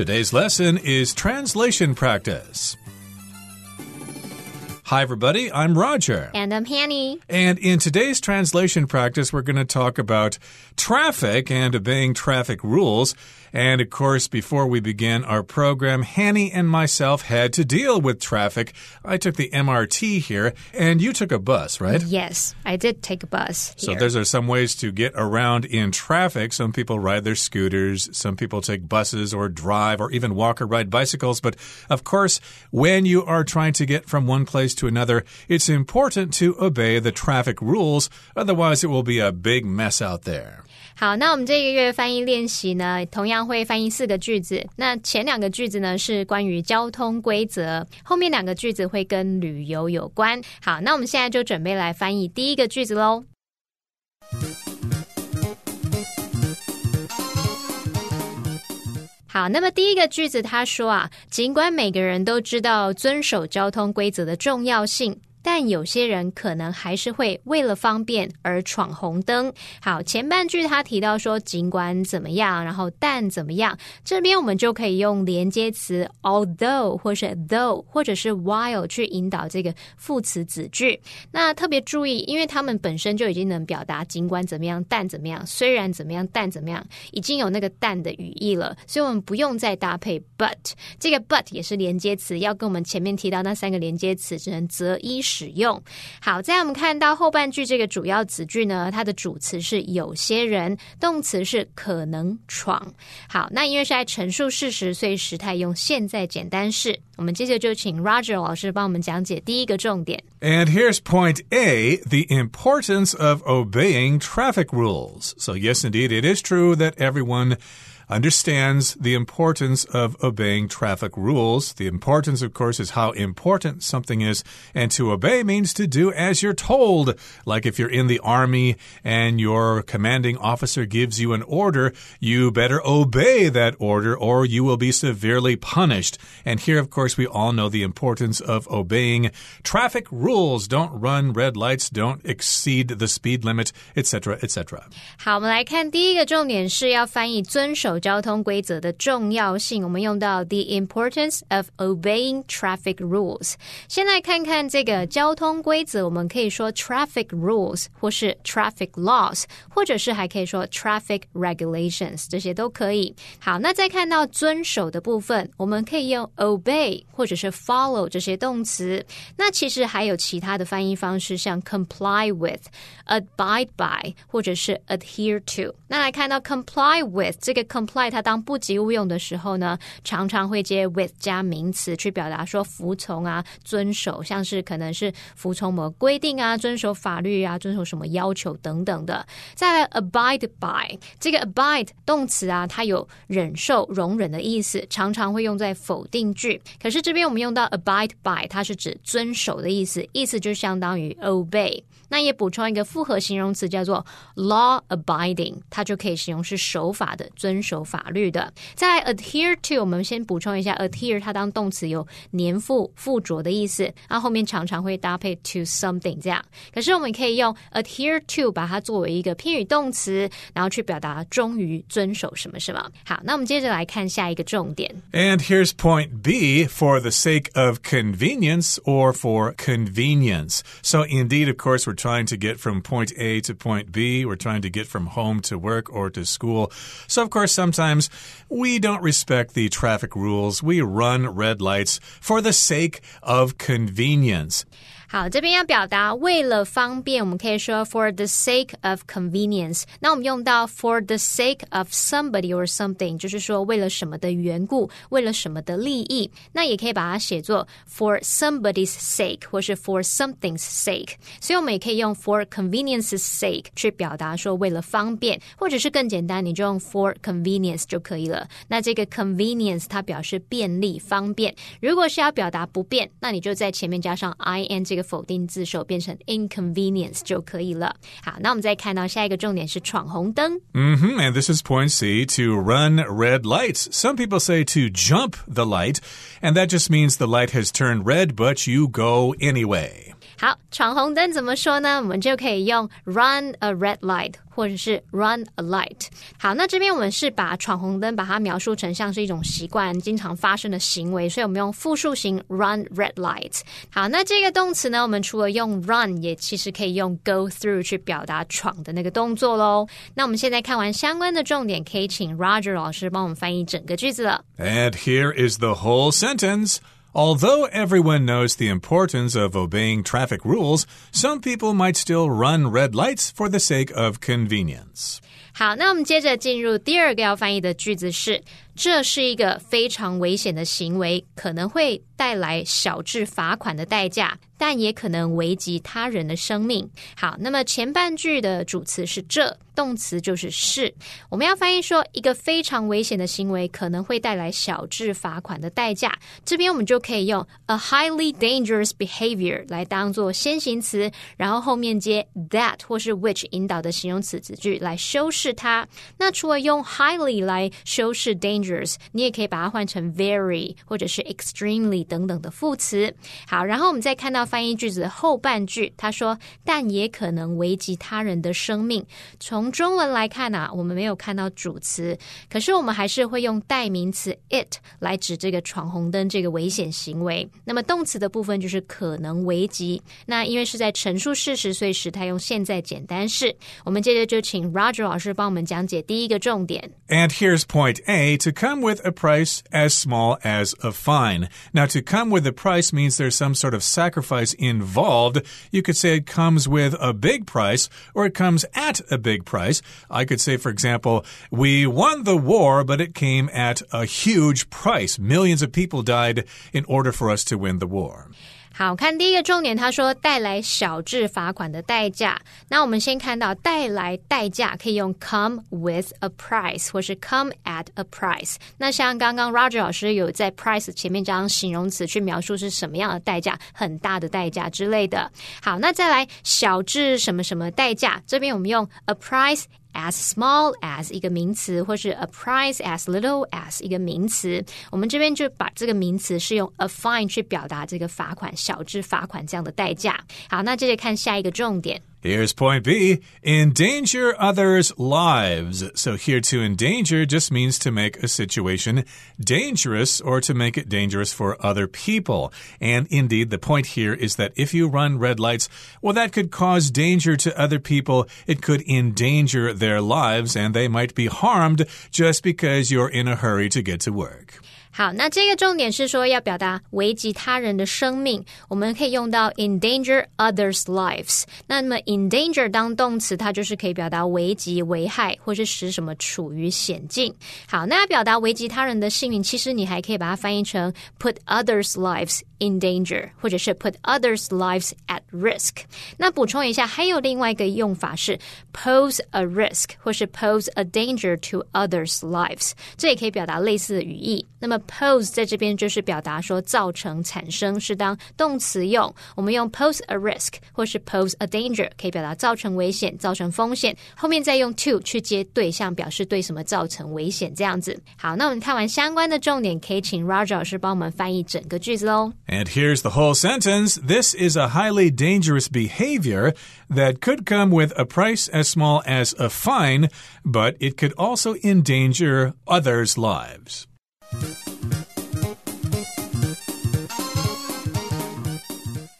Today's lesson is translation practice. Hi, everybody. I'm Roger. And I'm Hanny. And in today's translation practice, we're going to talk about traffic and obeying traffic rules. And of course, before we begin our program, Hanny and myself had to deal with traffic. I took the MRT here, and you took a bus, right? Yes, I did take a bus. Here. So, those are some ways to get around in traffic. Some people ride their scooters, some people take buses or drive or even walk or ride bicycles. But of course, when you are trying to get from one place to another, it's important to obey the traffic rules. Otherwise, it will be a big mess out there. 好，那我们这个月翻译练习呢，同样会翻译四个句子。那前两个句子呢是关于交通规则，后面两个句子会跟旅游有关。好，那我们现在就准备来翻译第一个句子喽。 好，那么第一个句子他说啊，尽管每个人都知道遵守交通规则的重要性。但有些人可能还是会为了方便而闯红灯。好，前半句他提到说，尽管怎么样，然后但怎么样，这边我们就可以用连接词 although 或是 though 或者是 while 去引导这个副词子句。那特别注意，因为他们本身就已经能表达尽管怎么样，但怎么样，虽然怎么样，但怎么样，已经有那个但的语义了，所以我们不用再搭配 but。这个 but 也是连接词，要跟我们前面提到那三个连接词只能择一。使用好，在我们看到后半句这个主要词句呢，它的主词是有些人，动词是可能闯。好，那因为是在陈述事实，所以时态用现在简单式。我们接着就请 Roger 老师帮我们讲解第一个重点。And here's point A the importance of obeying traffic rules. So, yes, indeed, it is true that everyone understands the importance of obeying traffic rules. The importance, of course, is how important something is. And to obey means to do as you're told. Like if you're in the army and your commanding officer gives you an order, you better obey that order or you will be severely punished. And here, of course, we all know the importance of obeying traffic rules. Don't run red lights, don't exceed the speed limit, etc., etc. 好，我们来看第一个重点是要翻译遵守 交通规则的重要性，我们用到 the importance of obeying traffic rules。先来看看这个交通规则，我们可以说 traffic rules，或是 traffic laws，或者是还可以说 traffic regulations，这些都可以。好，那再看到遵守的部分，我们可以用 obey 或者是 follow 这些动词。那其实还有其他的翻译方式，像 comply with、abide by，或者是 adhere to。那来看到 comply with 这个 comply。 Play 它当不及物用的时候呢，常常会接 with 加名词去表达说服从啊、遵守，像是可能是服从某规定啊、遵守法律啊、遵守什么要求等等的。再来 abide by 这个 abide 动词啊，它有忍受、容忍的意思，常常会用在否定句。可是这边我们用到 abide by，它是指遵守的意思，意思就相当于 obey。那也补充一个复合形容词叫做 law abiding，它就可以形容是守法的、遵守。法律的，在 adhere to，我们先补充一下，adhere 它当动词有粘附、附着的意思，然后后面常常会搭配 to something 这样。可是我们可以用 adhere to 把它作为一个偏语动词，然后去表达忠于、遵守什么什么。好，那我们接着来看下一个重点。And here's point B for the sake of convenience or for convenience. So indeed, of course, we're trying to get from point A to point B. We're trying to get from home to work or to school. So of course, sometimes we don't respect the traffic rules. We run red lights for the sake of convenience. 好，这边要表达为了方便，我们可以说 for the sake of convenience。那我们用到 for the sake of somebody or something，就是说为了什么的缘故，为了什么的利益。那也可以把它写作 for somebody's sake，或是 for something's sake。所以我们也可以用 for convenience's sake 去表达说为了方便，或者是更简单，你就用 for convenience 就可以了。那这个 convenience 它表示便利、方便。如果是要表达不便，那你就在前面加上 i n 这个。否定字首变成 inconvenience 就可以了。好，那我们再看到下一个重点是闯红灯。Mm -hmm, and this is point C to run red lights. Some people say to jump the light, and that just means the light has turned red, but you go anyway. 好，闯红灯怎么说呢？我们就可以用 run a red light 或者是 run a light。好，那这边我们是把闯红灯把它描述成像是一种习惯、经常发生的行为，所以我们用复数型 run red light。好，那这个动词呢，我们除了用 run，也其实可以用 go through 去表达闯的那个动作喽。那我们现在看完相关的重点，可以请 Roger 老师帮我们翻译整个句子了。And here is the whole sentence. Although everyone knows the importance of obeying traffic rules, some people might still run red lights for the sake of convenience. 好，那我们接着进入第二个要翻译的句子是：这是一个非常危险的行为，可能会 带来小至罚款的代价，但也可能危及他人的生命。好，那么前半句的主词是这，动词就是是。我们要翻译说，一个非常危险的行为可能会带来小至罚款的代价。这边我们就可以用 a highly dangerous behavior 来当做先行词，然后后面接 that 或是 which 引导的形容词子句来修饰它。那除了用 highly 来修饰 dangerous，你也可以把它换成 very 或者是 extremely。等等的副词，好，然后我们再看到翻译句子的后半句，他说：“但也可能危及他人的生命。”从中文来看啊，我们没有看到主词，可是我们还是会用代名词 it 来指这个闯红灯这个危险行为。那么动词的部分就是可能危及。那因为是在陈述事实，所以时态用现在简单式。我们接着就请 Roger 老师帮我们讲解第一个重点。And here's point A to come with a price as small as a fine. Now to come with a price means there's some sort of sacrifice involved. You could say it comes with a big price or it comes at a big price. I could say, for example, we won the war, but it came at a huge price. Millions of people died in order for us to win the war. 好看，第一个重点，他说带来小至罚款的代价。那我们先看到带来代价可以用 come with a price，或是 come at a price。那像刚刚 Roger 老师有在 price 前面加上形容词去描述是什么样的代价，很大的代价之类的。好，那再来小至什么什么代价，这边我们用 a price。As small as 一个名词，或是 a price as little as 一个名词，我们这边就把这个名词是用 a fine 去表达这个罚款，小至罚款这样的代价。好，那接着看下一个重点。Here's point B endanger others' lives. So, here to endanger just means to make a situation dangerous or to make it dangerous for other people. And indeed, the point here is that if you run red lights, well, that could cause danger to other people. It could endanger their lives and they might be harmed just because you're in a hurry to get to work. 好，那这个重点是说要表达危及他人的生命，我们可以用到 endanger others' lives。那么 endanger 当动词，它就是可以表达危及、危害，或是使什么处于险境。好，那要表达危及他人的性命，其实你还可以把它翻译成 put others' lives in danger，或者是 put others' lives at risk。那补充一下，还有另外一个用法是 pose a risk，或是 pose a danger to others' lives，这也可以表达类似的语义。那么 pose 在这边就是表达说造成、产生，是当动词用。我们用 pose a risk 或是 pose a danger，可以表达造成危险、造成风险。后面再用 to 去接对象，表示对什么造成危险这样子。好，那我们看完相关的重点，可以请 Roger 老师帮我们翻译整个句子喽。And here's the whole sentence. This is a highly dangerous behavior that could come with a price as small as a fine, but it could also endanger others' lives.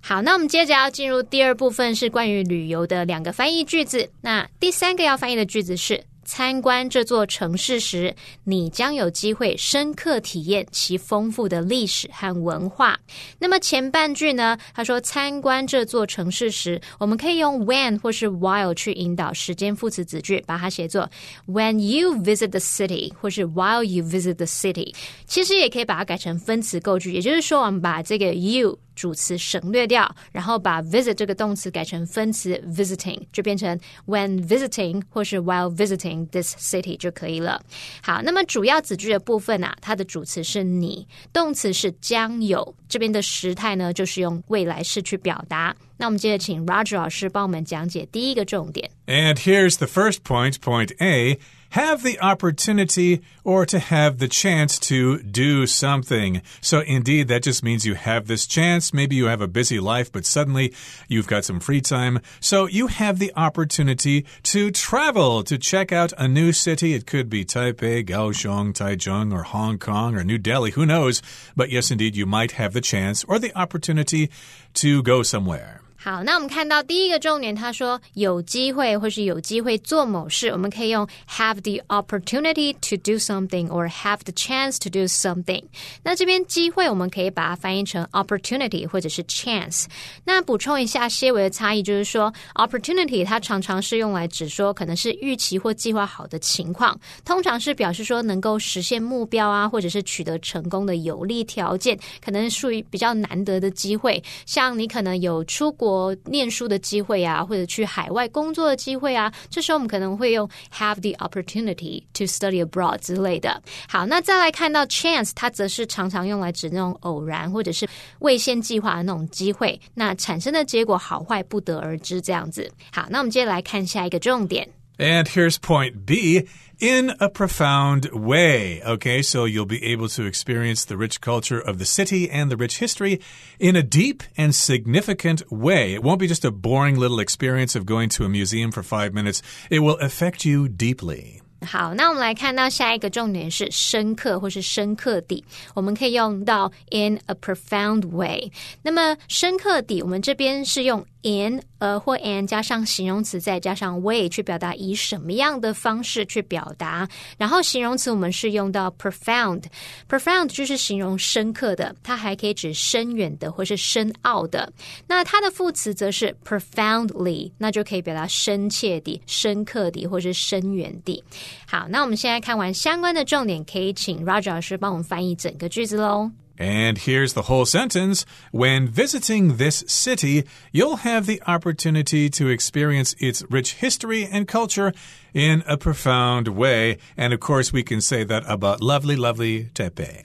好，那我们接着要进入第二部分，是关于旅游的两个翻译句子。那第三个要翻译的句子是。 参观这座城市时，你将有机会深刻体验其丰富的历史和文化。那么前半句呢？他说参观这座城市时，我们可以用 when 或是 while 去引导时间副词子句，把它写作 when you visit the city，或是 while you visit the city。其实也可以把它改成分词构句，也就是说，我们把这个 you。主词省略掉，然后把 visit 这个动词改成分词 visiting，就变成 when visiting 或是 while visiting this city 就可以了。好，那么主要子句的部分啊，它的主词是你，动词是将有，这边的时态呢就是用未来式去表达。那我们接着请 Roger 老师帮我们讲解第一个重点。And here's the first point, point A. Have the opportunity or to have the chance to do something. So, indeed, that just means you have this chance. Maybe you have a busy life, but suddenly you've got some free time. So, you have the opportunity to travel, to check out a new city. It could be Taipei, Kaohsiung, Taichung, or Hong Kong, or New Delhi. Who knows? But yes, indeed, you might have the chance or the opportunity to go somewhere. 好，那我们看到第一个重点，他说有机会或是有机会做某事，我们可以用 have the opportunity to do something or have the chance to do something。那这边机会我们可以把它翻译成 opportunity 或者是 chance。那补充一下些微的差异，就是说 opportunity 它常常是用来指说可能是预期或计划好的情况，通常是表示说能够实现目标啊，或者是取得成功的有利条件，可能属于比较难得的机会，像你可能有出国。我念书的机会啊，或者去海外工作的机会啊，这时候我们可能会用 have the opportunity to study abroad 之类的。好，那再来看到 chance，它则是常常用来指那种偶然或者是未先计划的那种机会，那产生的结果好坏不得而知这样子。好，那我们接着来看下一个重点。And here's point B in a profound way. Okay, so you'll be able to experience the rich culture of the city and the rich history in a deep and significant way. It won't be just a boring little experience of going to a museum for five minutes, it will affect you deeply. 好，那我们来看到下一个重点是深刻或是深刻地，我们可以用到 in a profound way。那么深刻地，我们这边是用 in 呃或 an 加上形容词，再加上 way 去表达以什么样的方式去表达。然后形容词我们是用到 profound，profound 就是形容深刻的，它还可以指深远的或是深奥的。那它的副词则是 profoundly，那就可以表达深切地、深刻地或是深远地。好，那我们现在看完相关的重点，可以请 Roger 老师帮我们翻译整个句子喽。And here's the whole sentence. When visiting this city, you'll have the opportunity to experience its rich history and culture in a profound way. And of course, we can say that about lovely, lovely Taipei.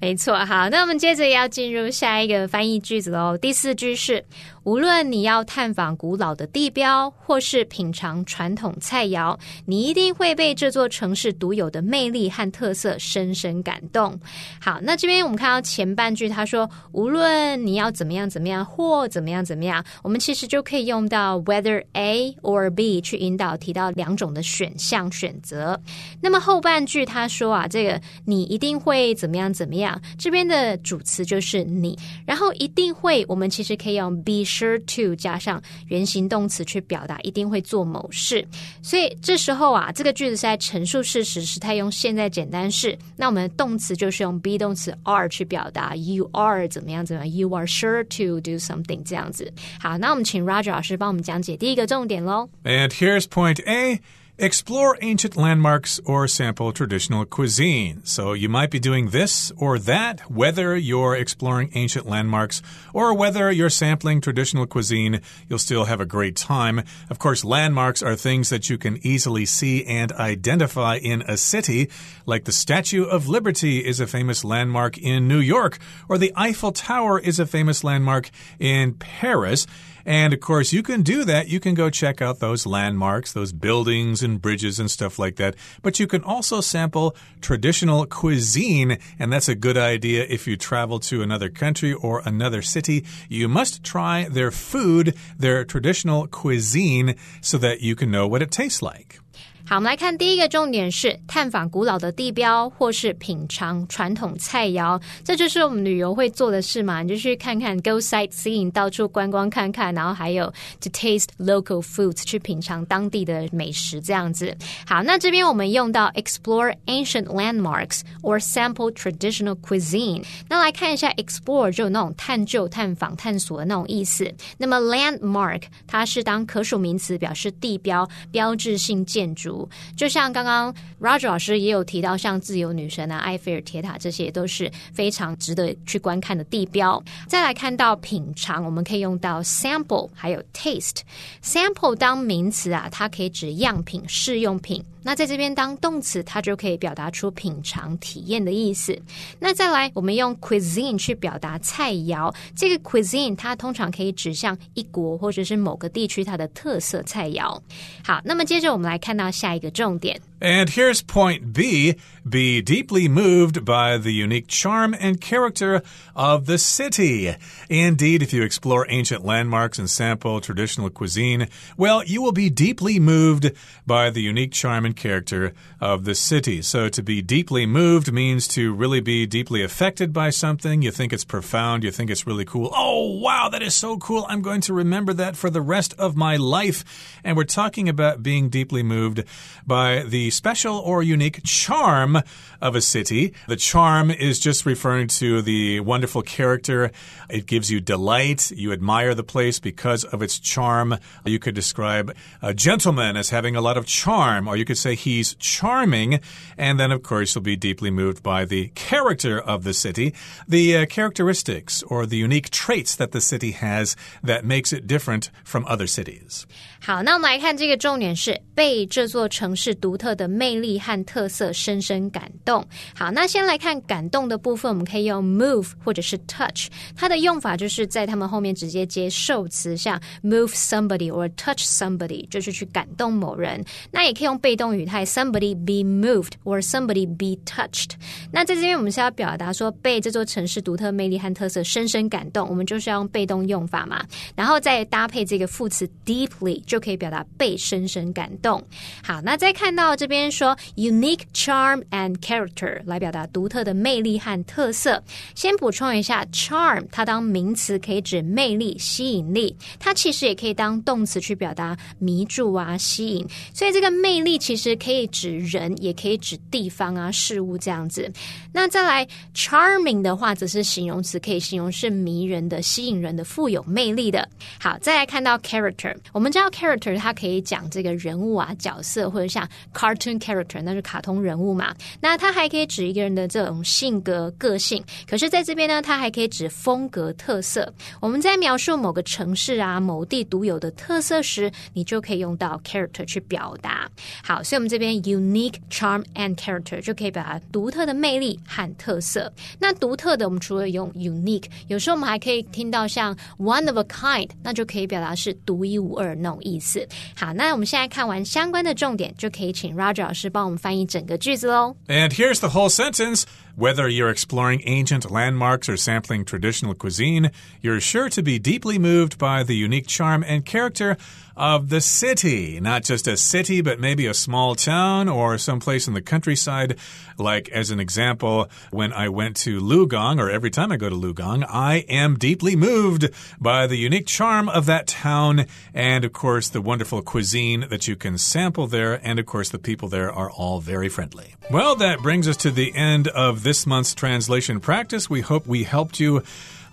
没错，好，那我们接着要进入下一个翻译句子喽。第四句是： 无论你要探访古老的地标，或是品尝传统菜肴，你一定会被这座城市独有的魅力和特色深深感动。好，那这边我们看到前半句，他说：无论你要怎么样怎么样，或怎么样怎么样，我们其实就可以用到 whether A or B 去引导提到两种的选项选择。那么后半句他说啊，这个你一定会怎么样怎么样。这边的主词就是你，然后一定会，我们其实可以用 be sure to 加上原形动词去表达一定会做某事。所以这时候啊，这个句子是在陈述事实时态用现在简单式，那我们动词就是用 be 动词 are 去表达 you are 怎么样怎么样，you are sure to do something 这样子。好，那我们请 Roger 老师帮我们讲解第一个重点喽。And here's point A. Explore ancient landmarks or sample traditional cuisine. So you might be doing this or that, whether you're exploring ancient landmarks or whether you're sampling traditional cuisine, you'll still have a great time. Of course, landmarks are things that you can easily see and identify in a city, like the Statue of Liberty is a famous landmark in New York, or the Eiffel Tower is a famous landmark in Paris. And of course, you can do that. You can go check out those landmarks, those buildings and bridges and stuff like that. But you can also sample traditional cuisine. And that's a good idea if you travel to another country or another city. You must try their food, their traditional cuisine, so that you can know what it tastes like. 好，我们来看第一个重点是探访古老的地标，或是品尝传统菜肴。这就是我们旅游会做的事嘛，你就去看看，go sightseeing，到处观光看看，然后还有 to taste local foods，去品尝当地的美食这样子。好，那这边我们用到 explore ancient landmarks or sample traditional cuisine。那来看一下 explore 就有那种探究、探访、探索的那种意思。那么 landmark 它是当可数名词，表示地标、标志性建筑。就像刚刚 Roger 老师也有提到，像自由女神啊、埃菲尔铁塔这些都是非常值得去观看的地标。再来看到品尝，我们可以用到 sample，还有 taste。sample 当名词啊，它可以指样品、试用品。那在这边当动词，它就可以表达出品尝、体验的意思。那再来，我们用 cuisine 去表达菜肴。这个 cuisine 它通常可以指向一国或者是某个地区它的特色菜肴。好，那么接着我们来看到下一个重点。And here's point B be deeply moved by the unique charm and character of the city. Indeed, if you explore ancient landmarks and sample traditional cuisine, well, you will be deeply moved by the unique charm and character of the city. So, to be deeply moved means to really be deeply affected by something. You think it's profound, you think it's really cool. Oh, wow, that is so cool. I'm going to remember that for the rest of my life. And we're talking about being deeply moved by the special or unique charm of a city. The charm is just referring to the wonderful character. It gives you delight. You admire the place because of its charm. You could describe a gentleman as having a lot of charm, or you could say he's charming. And then, of course, you'll be deeply moved by the character of the city, the uh, characteristics or the unique traits that the city has that makes it different from other cities. 好，那我们来看这个重点是被这座城市独特的魅力和特色深深感动。好，那先来看感动的部分，我们可以用 move 或者是 touch，它的用法就是在他们后面直接接受词，像 move somebody or touch somebody，就是去感动某人。那也可以用被动 语态 somebody be moved or somebody be touched。那在这边我们是要表达说被这座城市独特魅力和特色深深感动，我们就是要用被动用法嘛，然后再搭配这个副词 deeply。就可以表达被深深感动。好，那再看到这边说 unique charm and character 来表达独特的魅力和特色。先补充一下，charm 它当名词可以指魅力、吸引力，它其实也可以当动词去表达迷住啊、吸引。所以这个魅力其其实可以指人，也可以指地方啊、事物这样子。那再来 charming 的话，则是形容词，可以形容是迷人的、吸引人的、富有魅力的。好，再来看到 character，我们知道。character 它可以讲这个人物啊角色，或者像 cartoon character 那是卡通人物嘛。那它还可以指一个人的这种性格个性。可是在这边呢，它还可以指风格特色。我们在描述某个城市啊某地独有的特色时，你就可以用到 character 去表达。好，所以我们这边 unique charm and character 就可以表达独特的魅力和特色。那独特的，我们除了用 unique，有时候我们还可以听到像 one of a kind，那就可以表达是独一无二那种意。意思。好，那我们现在看完相关的重点，就可以请 Roger 老师帮我们翻译整个句子喽。And here's the whole sentence. Whether you're exploring ancient landmarks or sampling traditional cuisine, you're sure to be deeply moved by the unique charm and character of the city. Not just a city, but maybe a small town or someplace in the countryside. Like, as an example, when I went to Lukang, or every time I go to Lukang, I am deeply moved by the unique charm of that town and, of course, the wonderful cuisine that you can sample there. And, of course, the people there are all very friendly. Well, that brings us to the end of this month's translation practice. We hope we helped you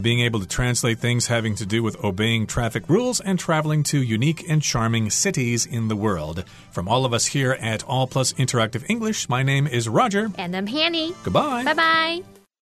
being able to translate things having to do with obeying traffic rules and traveling to unique and charming cities in the world. From all of us here at All Plus Interactive English, my name is Roger. And I'm Hanny. Goodbye. Bye bye.